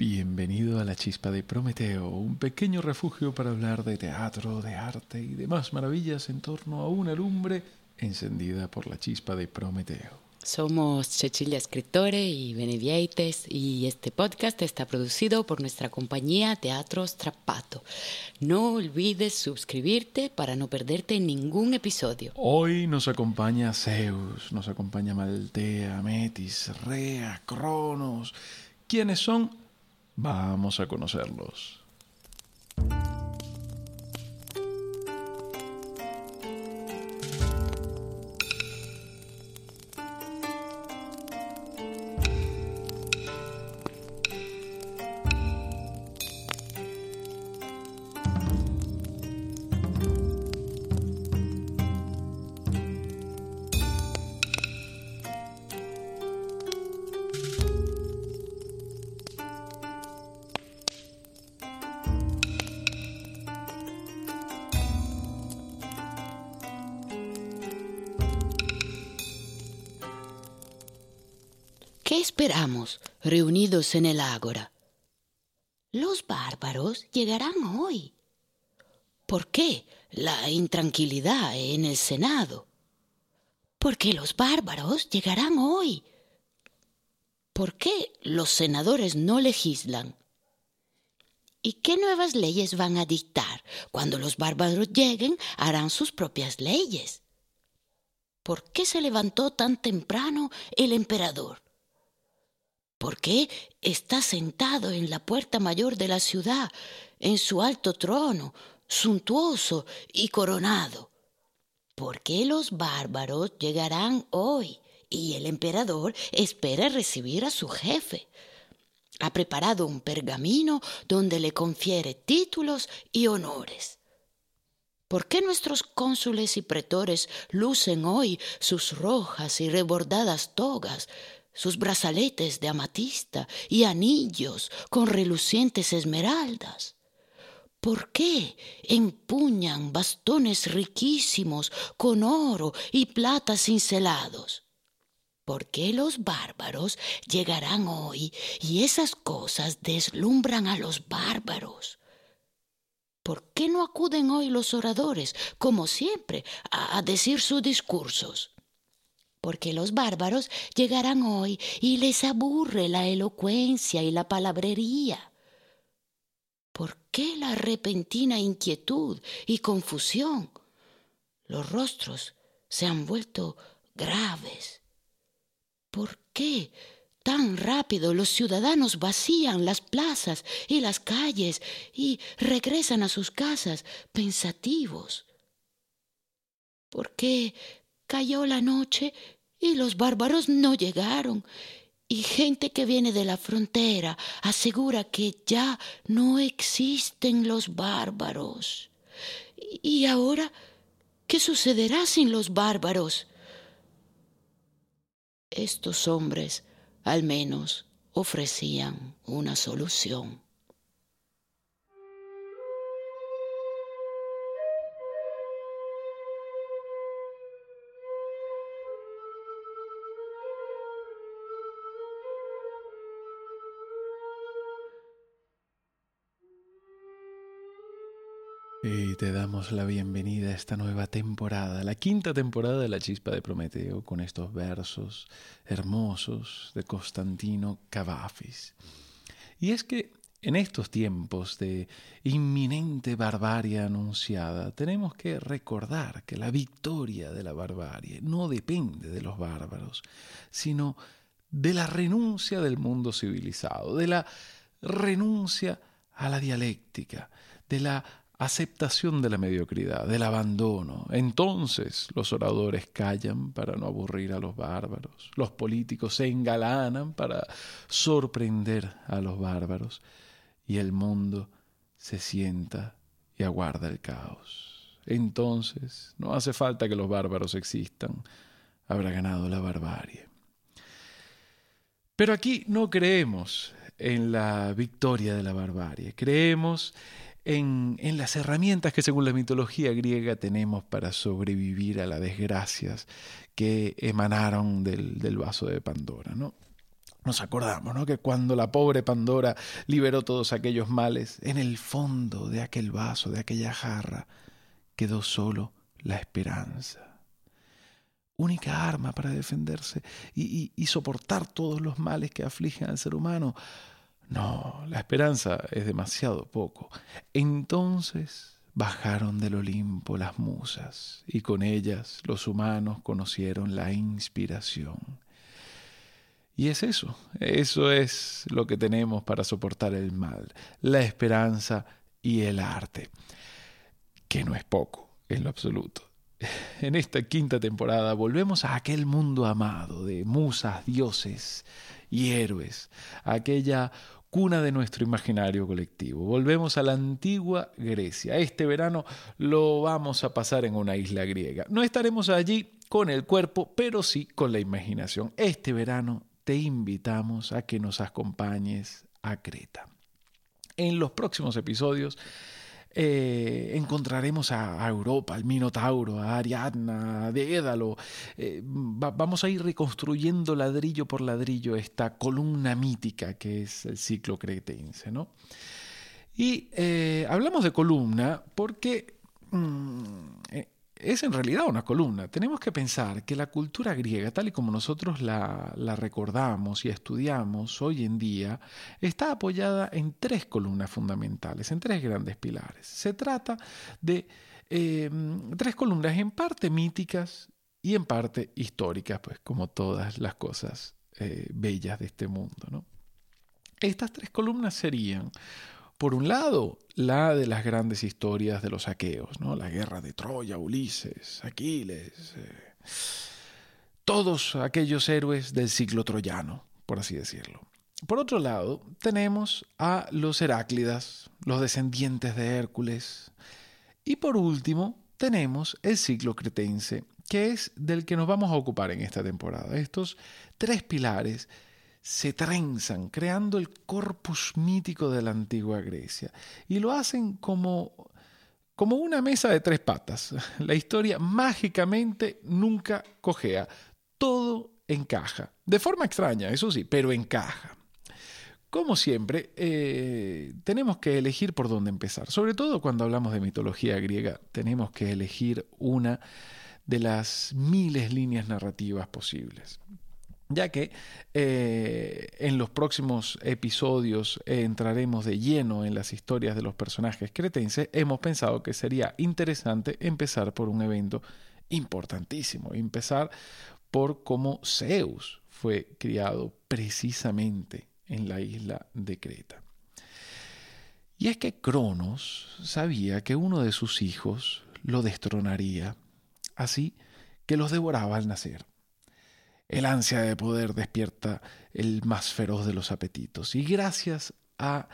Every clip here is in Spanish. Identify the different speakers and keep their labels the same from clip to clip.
Speaker 1: Bienvenido a la Chispa de Prometeo, un pequeño refugio para hablar de teatro, de arte y demás maravillas en torno a una lumbre encendida por la chispa de Prometeo.
Speaker 2: Somos Cecilia Escritore y Benevieites y este podcast está producido por nuestra compañía Teatro Strappato. No olvides suscribirte para no perderte ningún episodio.
Speaker 1: Hoy nos acompaña Zeus, nos acompaña Maltea, Metis, Rea, Cronos. ¿Quiénes son? Vamos a conocerlos.
Speaker 2: ¿Qué esperamos reunidos en el ágora? Los bárbaros llegarán hoy. ¿Por qué la intranquilidad en el Senado? Porque los bárbaros llegarán hoy. ¿Por qué los senadores no legislan? ¿Y qué nuevas leyes van a dictar? Cuando los bárbaros lleguen, harán sus propias leyes. ¿Por qué se levantó tan temprano el emperador? ¿Por qué está sentado en la puerta mayor de la ciudad, en su alto trono, suntuoso y coronado? ¿Por qué los bárbaros llegarán hoy y el emperador espera recibir a su jefe? Ha preparado un pergamino donde le confiere títulos y honores. ¿Por qué nuestros cónsules y pretores lucen hoy sus rojas y rebordadas togas, sus brazaletes de amatista y anillos con relucientes esmeraldas? ¿Por qué empuñan bastones riquísimos con oro y plata cincelados? ¿Por qué los bárbaros llegarán hoy y esas cosas deslumbran a los bárbaros? ¿Por qué no acuden hoy los oradores, como siempre, a decir sus discursos? Porque los bárbaros llegarán hoy y les aburre la elocuencia y la palabrería. ¿Por qué la repentina inquietud y confusión? Los rostros se han vuelto graves. ¿Por qué tan rápido los ciudadanos vacían las plazas y las calles y regresan a sus casas pensativos? ¿Por qué Cayó la noche y los bárbaros no llegaron. Y gente que viene de la frontera asegura que ya no existen los bárbaros. ¿Y ahora qué sucederá sin los bárbaros? Estos hombres al menos ofrecían una solución.
Speaker 1: Y te damos la bienvenida a esta nueva temporada, la quinta temporada de La Chispa de Prometeo, con estos versos hermosos de Constantino Cavafis. Y es que en estos tiempos de inminente barbarie anunciada, tenemos que recordar que la victoria de la barbarie no depende de los bárbaros, sino de la renuncia del mundo civilizado, de la renuncia a la dialéctica, de la aceptación de la mediocridad, del abandono. Entonces los oradores callan para no aburrir a los bárbaros, los políticos se engalanan para sorprender a los bárbaros y el mundo se sienta y aguarda el caos. Entonces no hace falta que los bárbaros existan, habrá ganado la barbarie. Pero aquí no creemos en la victoria de la barbarie, creemos en, las herramientas que según la mitología griega tenemos para sobrevivir a las desgracias que emanaron del, vaso de Pandora. ¿no? Nos acordamos, ¿no? Que cuando la pobre Pandora liberó todos aquellos males, en el fondo de aquel vaso, de aquella jarra, quedó solo la esperanza. Única arma para defenderse y soportar todos los males que afligen al ser humano. No, la esperanza es demasiado poco. Entonces bajaron del Olimpo las musas y con ellas los humanos conocieron la inspiración. Y es eso, eso es lo que tenemos para soportar el mal, la esperanza y el arte, que no es poco en lo absoluto. En esta quinta temporada volvemos a aquel mundo amado de musas, dioses y héroes, aquella cuna de nuestro imaginario colectivo. Volvemos a la antigua Grecia. Este verano lo vamos a pasar en una isla griega. No estaremos allí con el cuerpo, pero sí con la imaginación. Este verano te invitamos a que nos acompañes a Creta. En los próximos episodios eh, encontraremos a, Europa, al Minotauro, a Ariadna, a Dédalo. Eh, vamos a ir reconstruyendo ladrillo por ladrillo esta columna mítica que es el ciclo cretense. ¿no? Y eh, hablamos de columna porque mm, es en realidad una columna. Tenemos que pensar que la cultura griega, tal y como nosotros la, recordamos y estudiamos hoy en día, está apoyada en tres columnas fundamentales, en tres grandes pilares. Se trata de em, tres columnas en parte míticas y en parte históricas, pues como todas las cosas eh, bellas de este mundo. Estas tres columnas serían por un lado, la de las grandes historias de los aqueos, ¿no? la guerra de Troya, Ulises, Aquiles, eh, todos aquellos héroes del ciclo troyano, por así decirlo. Por otro lado, tenemos a los Heráclidas, los descendientes de Hércules. Y por último, tenemos el ciclo cretense, que es del que nos vamos a ocupar en esta temporada. Estos tres pilares se trenzan, creando el corpus mítico de la antigua Grecia. Y lo hacen como, como una mesa de tres patas. La historia mágicamente nunca cojea. Todo encaja. De forma extraña, eso sí, pero encaja. Como siempre, eh, tenemos que elegir por dónde empezar. Sobre todo cuando hablamos de mitología griega, tenemos que elegir una de las miles líneas narrativas posibles ya que eh, en los próximos episodios entraremos de lleno en las historias de los personajes cretenses, hemos pensado que sería interesante empezar por un evento importantísimo, empezar por cómo Zeus fue criado precisamente en la isla de Creta. Y es que Cronos sabía que uno de sus hijos lo destronaría, así que los devoraba al nacer. El ansia de poder despierta el más feroz de los apetitos. Y gracias a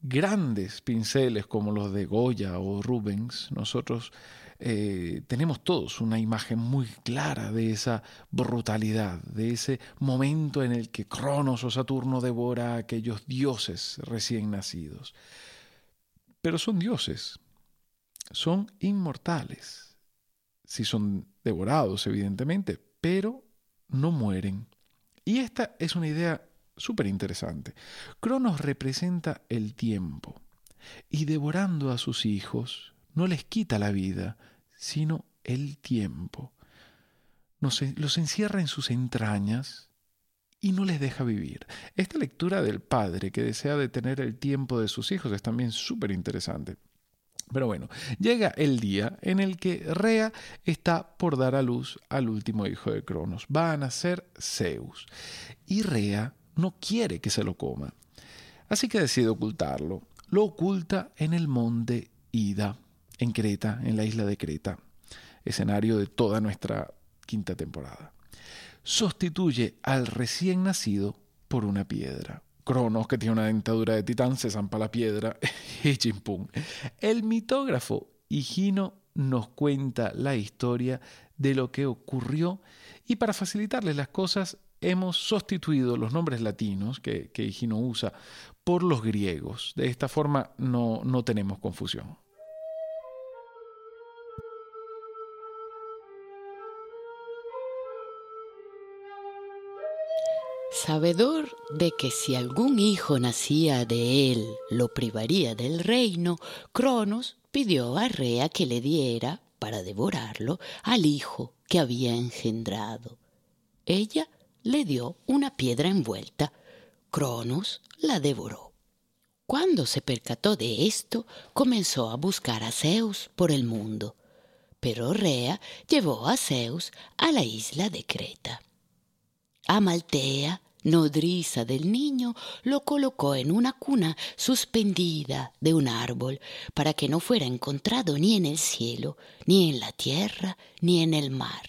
Speaker 1: grandes pinceles como los de Goya o Rubens, nosotros eh, tenemos todos una imagen muy clara de esa brutalidad, de ese momento en el que Cronos o Saturno devora a aquellos dioses recién nacidos. Pero son dioses, son inmortales, si son devorados, evidentemente, pero no mueren. Y esta es una idea súper interesante. Cronos representa el tiempo y devorando a sus hijos no les quita la vida, sino el tiempo. los encierra en sus entrañas y no les deja vivir. Esta lectura del padre que desea detener el tiempo de sus hijos es también súper interesante. Pero bueno, llega el día en el que Rea está por dar a luz al último hijo de Cronos. Va a nacer Zeus. Y Rea no quiere que se lo coma. Así que decide ocultarlo. Lo oculta en el monte Ida, en Creta, en la isla de Creta, escenario de toda nuestra quinta temporada. Sustituye al recién nacido por una piedra. Cronos, que tiene una dentadura de titán, se zampa la piedra y chimpum. El mitógrafo Higino nos cuenta la historia de lo que ocurrió y para facilitarles las cosas hemos sustituido los nombres latinos que, que Higino usa por los griegos. De esta forma no, no tenemos confusión.
Speaker 2: Sabedor de que si algún hijo nacía de él lo privaría del reino, Cronos pidió a Rea que le diera, para devorarlo, al hijo que había engendrado. Ella le dio una piedra envuelta. Cronos la devoró. Cuando se percató de esto, comenzó a buscar a Zeus por el mundo. Pero Rea llevó a Zeus a la isla de Creta. Amaltea, nodriza del niño, lo colocó en una cuna suspendida de un árbol para que no fuera encontrado ni en el cielo, ni en la tierra, ni en el mar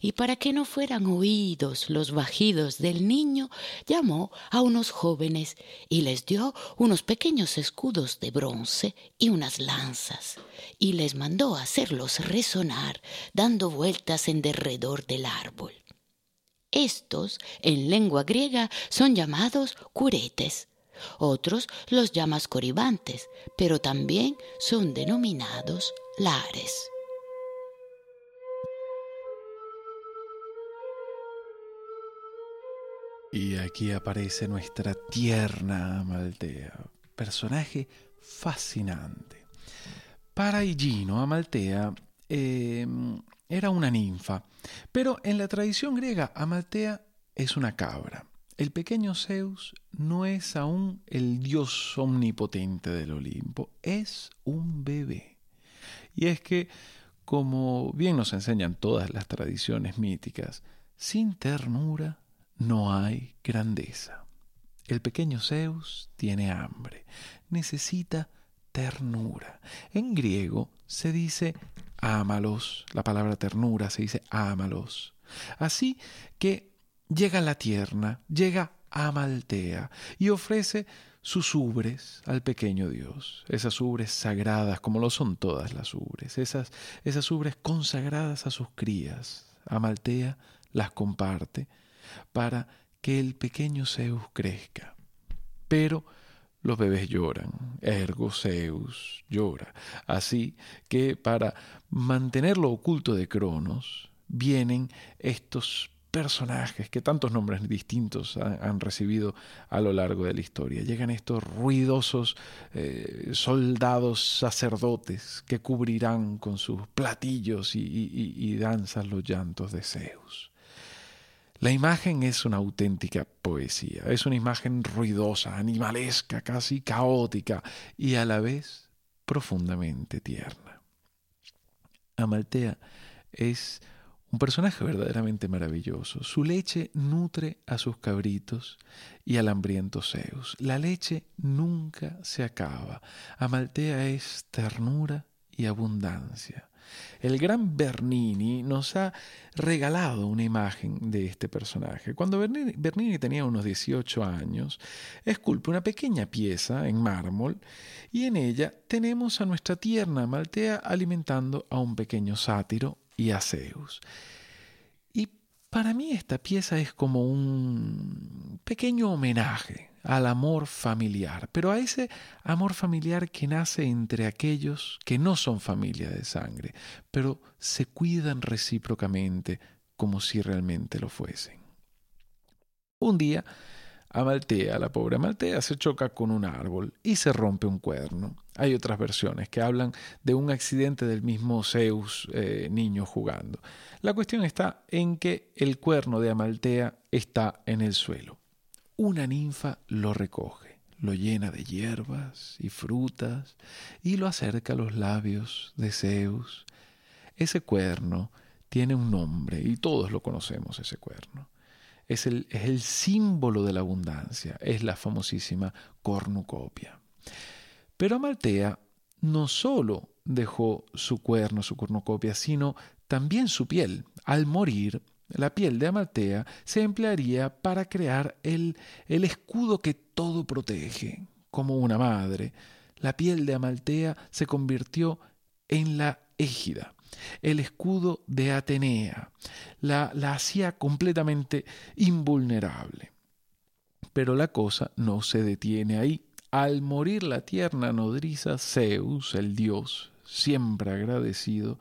Speaker 2: y para que no fueran oídos los bajidos del niño, llamó a unos jóvenes y les dio unos pequeños escudos de bronce y unas lanzas, y les mandó hacerlos resonar, dando vueltas en derredor del árbol. Estos, en lengua griega, son llamados curetes. Otros los llamas coribantes, pero también son denominados lares.
Speaker 1: Y aquí aparece nuestra tierna Amaltea, personaje fascinante. Para Higino, Amaltea eh, era una ninfa, pero en la tradición griega Amaltea es una cabra. El pequeño Zeus no es aún el dios omnipotente del Olimpo, es un bebé. Y es que, como bien nos enseñan todas las tradiciones míticas, sin ternura no hay grandeza. El pequeño Zeus tiene hambre, necesita ternura. En griego se dice ámalos, la palabra ternura se dice ámalos. Así que llega la tierna, llega Amaltea y ofrece sus ubres al pequeño Dios, esas ubres sagradas como lo son todas las ubres, esas, esas ubres consagradas a sus crías. Amaltea las comparte para que el pequeño Zeus crezca. Pero los bebés lloran, ergo Zeus llora. Así que para mantenerlo oculto de Cronos, vienen estos personajes que tantos nombres distintos han, recibido a lo largo de la historia. Llegan estos ruidosos eh, soldados sacerdotes que cubrirán con sus platillos y danzas los llantos de Zeus. La imagen es una auténtica poesía, es una imagen ruidosa, animalesca, casi caótica y a la vez profundamente tierna. Amaltea es un personaje verdaderamente maravilloso. Su leche nutre a sus cabritos y al hambriento Zeus. La leche nunca se acaba. Amaltea es ternura y abundancia. El gran Bernini nos ha regalado una imagen de este personaje. Cuando Bernini, tenía unos 18 años, esculpe una pequeña pieza en mármol y en ella tenemos a nuestra tierna Maltea alimentando a un pequeño sátiro y a Zeus. Y para mí esta pieza es como un pequeño homenaje al amor familiar, pero a ese amor familiar que nace entre aquellos que no son familia de sangre, pero se cuidan recíprocamente como si realmente lo fuesen. Un día, Amaltea, la pobre Amaltea, se choca con un árbol y se rompe un cuerno. Hay otras versiones que hablan de un accidente del mismo Zeus eh, niño jugando. La cuestión está en que el cuerno de Amaltea está en el suelo una ninfa lo recoge, lo llena de hierbas y frutas y lo acerca a los labios de Zeus. Ese cuerno tiene un nombre y todos lo conocemos, ese cuerno. Es el, es el símbolo de la abundancia, es la famosísima cornucopia. Pero Amaltea no solo dejó su cuerno, su cornucopia, sino también su piel. Al morir, la piel de Amaltea se emplearía para crear el, el escudo que todo protege, como una madre. La piel de Amaltea se convirtió en la égida, el escudo de Atenea. La, la hacía completamente invulnerable. Pero la cosa no se detiene ahí. Al morir la tierna nodriza, Zeus, el dios, siempre agradecido,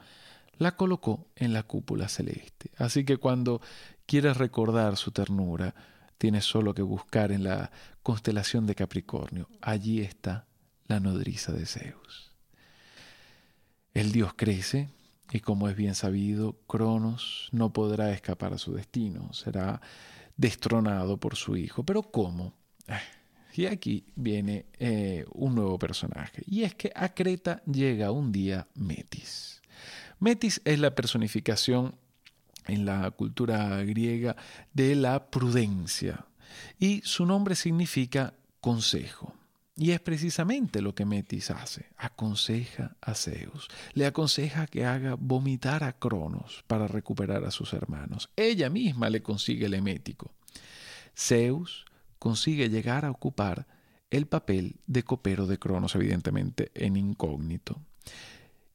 Speaker 1: la colocó en la cúpula celeste. Así que cuando quieres recordar su ternura, tienes solo que buscar en la constelación de Capricornio. Allí está la nodriza de Zeus. El dios crece y como es bien sabido, Cronos no podrá escapar a su destino, será destronado por su hijo. Pero ¿cómo? Y aquí viene eh, un nuevo personaje, y es que a Creta llega un día Metis. Metis es la personificación en la cultura griega de la prudencia, y su nombre significa consejo. Y es precisamente lo que Metis hace. Aconseja a Zeus. Le aconseja que haga vomitar a Cronos para recuperar a sus hermanos. Ella misma le consigue el emético. Zeus consigue llegar a ocupar el papel de copero de Cronos, evidentemente en incógnito.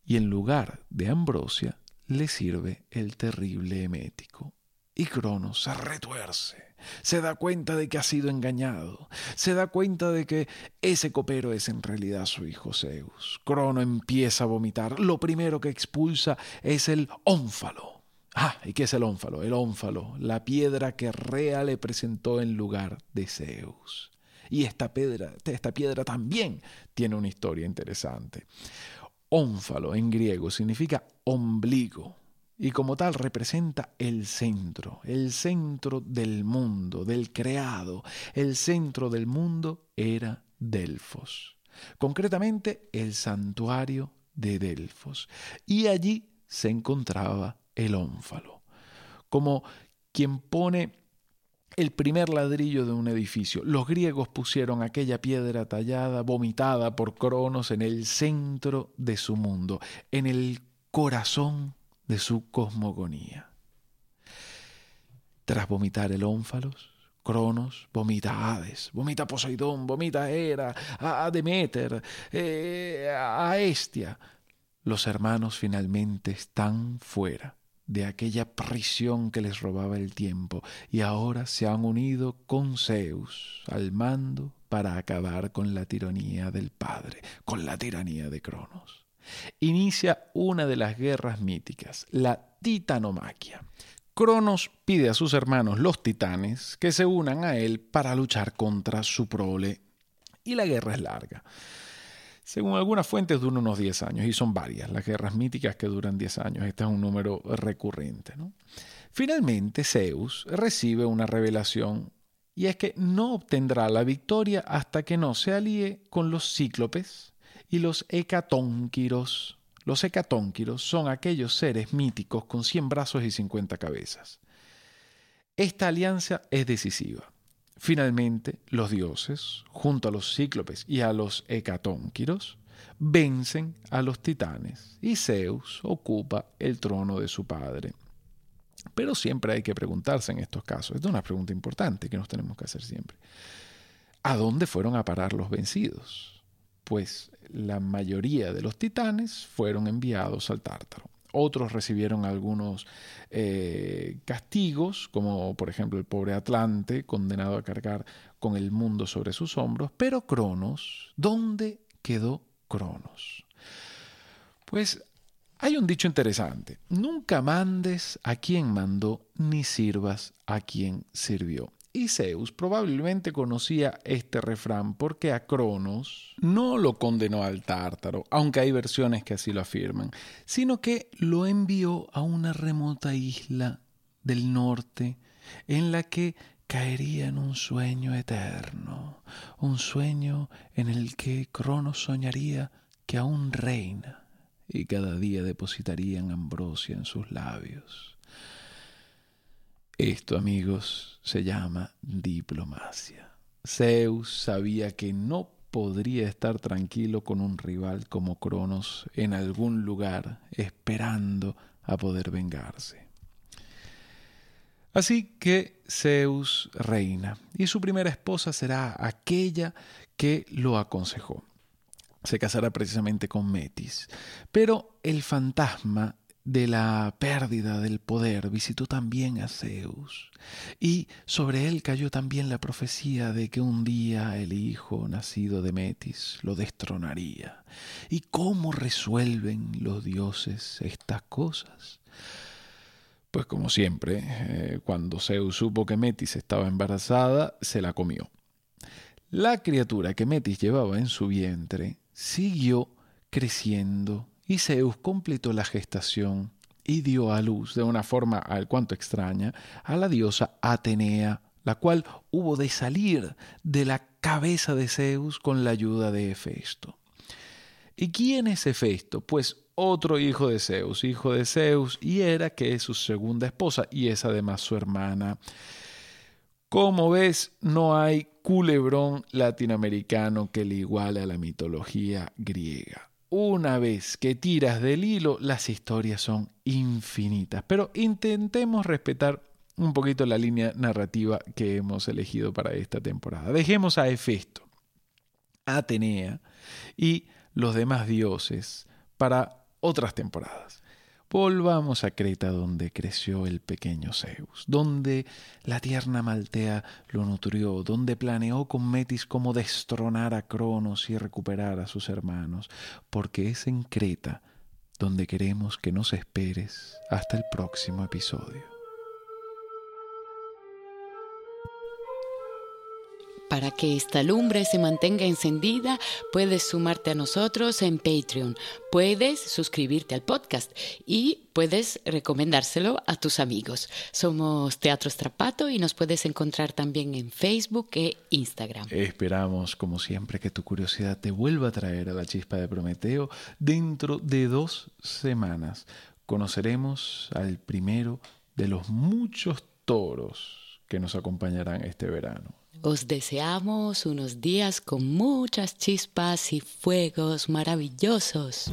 Speaker 1: Y en lugar de Ambrosia, le sirve el terrible emético. Y Cronos se retuerce, se da cuenta de que ha sido engañado, se da cuenta de que ese copero es en realidad su hijo Zeus. Crono empieza a vomitar. Lo primero que expulsa es el ónfalo Ah, ¿y qué es el ónfalo? El ónfalo, la piedra que Rea le presentó en lugar de Zeus. Y esta piedra, esta piedra también tiene una historia interesante. Ónfalo en griego significa ombligo y como tal representa el centro, el centro del mundo, del creado. El centro del mundo era Delfos, concretamente el santuario de Delfos. Y allí se encontraba el ónfalo, como quien pone el primer ladrillo de un edificio. Los griegos pusieron aquella piedra tallada, vomitada por Cronos, en el centro de su mundo, en el corazón de su cosmogonía. Tras vomitar el ónfalos, Cronos vomita a Hades, vomita Poseidón, vomita Hera, a Demeter, eh, a Estia. Los hermanos finalmente están fuera de aquella prisión que les robaba el tiempo y ahora se han unido con Zeus al mando para acabar con la tiranía del padre, con la tiranía de Cronos. Inicia una de las guerras míticas, la titanomaquia. Cronos pide a sus hermanos los titanes que se unan a él para luchar contra su prole y la guerra es larga. Según algunas fuentes dura unos 10 años y son varias las guerras míticas que duran 10 años. Este es un número recurrente. Finalmente Zeus recibe una revelación y es que no obtendrá la victoria hasta que no se alíe con los cíclopes y los hecatónquiros. Los hecatónquiros son aquellos seres míticos con 100 brazos y 50 cabezas. Esta alianza es decisiva. Finalmente, los dioses, junto a los cíclopes y a los hecatónquiros, vencen a los titanes y Zeus ocupa el trono de su padre. Pero siempre hay que preguntarse en estos casos, es una pregunta importante que nos tenemos que hacer siempre. ¿A dónde fueron a parar los vencidos? Pues la mayoría de los titanes fueron enviados al Tártaro. Otros recibieron algunos eh, castigos, como por ejemplo el pobre Atlante, condenado a cargar con el mundo sobre sus hombros. Pero Cronos, ¿dónde quedó Cronos? Pues hay un dicho interesante, nunca mandes a quien mandó, ni sirvas a quien sirvió. Y Zeus probablemente conocía este refrán porque a Cronos no lo condenó al tártaro, aunque hay versiones que así lo afirman, sino que lo envió a una remota isla del norte en la que caería en un sueño eterno, un sueño en el que Cronos soñaría que aún reina y cada día depositarían ambrosia en sus labios. Esto, amigos, se llama diplomacia. Zeus sabía que no podría estar tranquilo con un rival como Cronos en algún lugar esperando a poder vengarse. Así que Zeus reina y su primera esposa será aquella que lo aconsejó. Se casará precisamente con Metis, pero el fantasma de la pérdida del poder visitó también a Zeus, y sobre él cayó también la profecía de que un día el hijo nacido de Metis lo destronaría. ¿Y cómo resuelven los dioses estas cosas? Pues como siempre, eh, cuando Zeus supo que Metis estaba embarazada, se la comió. La criatura que Metis llevaba en su vientre siguió creciendo y Zeus completó la gestación y dio a luz de una forma al cuanto extraña a la diosa Atenea, la cual hubo de salir de la cabeza de Zeus con la ayuda de Hefesto. ¿Y quién es Hefesto? Pues otro hijo de Zeus, hijo de Zeus y Hera, que es su segunda esposa y es además su hermana. Como ves, no hay culebrón latinoamericano que le iguale a la mitología griega una vez que tiras del hilo, las historias son infinitas. Pero intentemos respetar un poquito la línea narrativa que hemos elegido para esta temporada. Dejemos a Hefesto, Atenea y los demás dioses para otras temporadas. Volvamos a Creta donde creció el pequeño Zeus, donde la tierna Maltea lo nutrió, donde planeó con Metis cómo destronar a Cronos y recuperar a sus hermanos, porque es en Creta donde queremos que nos esperes hasta el próximo episodio.
Speaker 2: Para que esta lumbre se mantenga encendida, puedes sumarte a nosotros en Patreon, puedes suscribirte al podcast y puedes recomendárselo a tus amigos. Somos Teatro Strapato y nos puedes encontrar también en Facebook e Instagram.
Speaker 1: Esperamos, como siempre, que tu curiosidad te vuelva a traer a la chispa de Prometeo. Dentro de dos semanas conoceremos al primero de los muchos toros que nos acompañarán este verano.
Speaker 2: Os deseamos unos días con muchas chispas y fuegos maravillosos.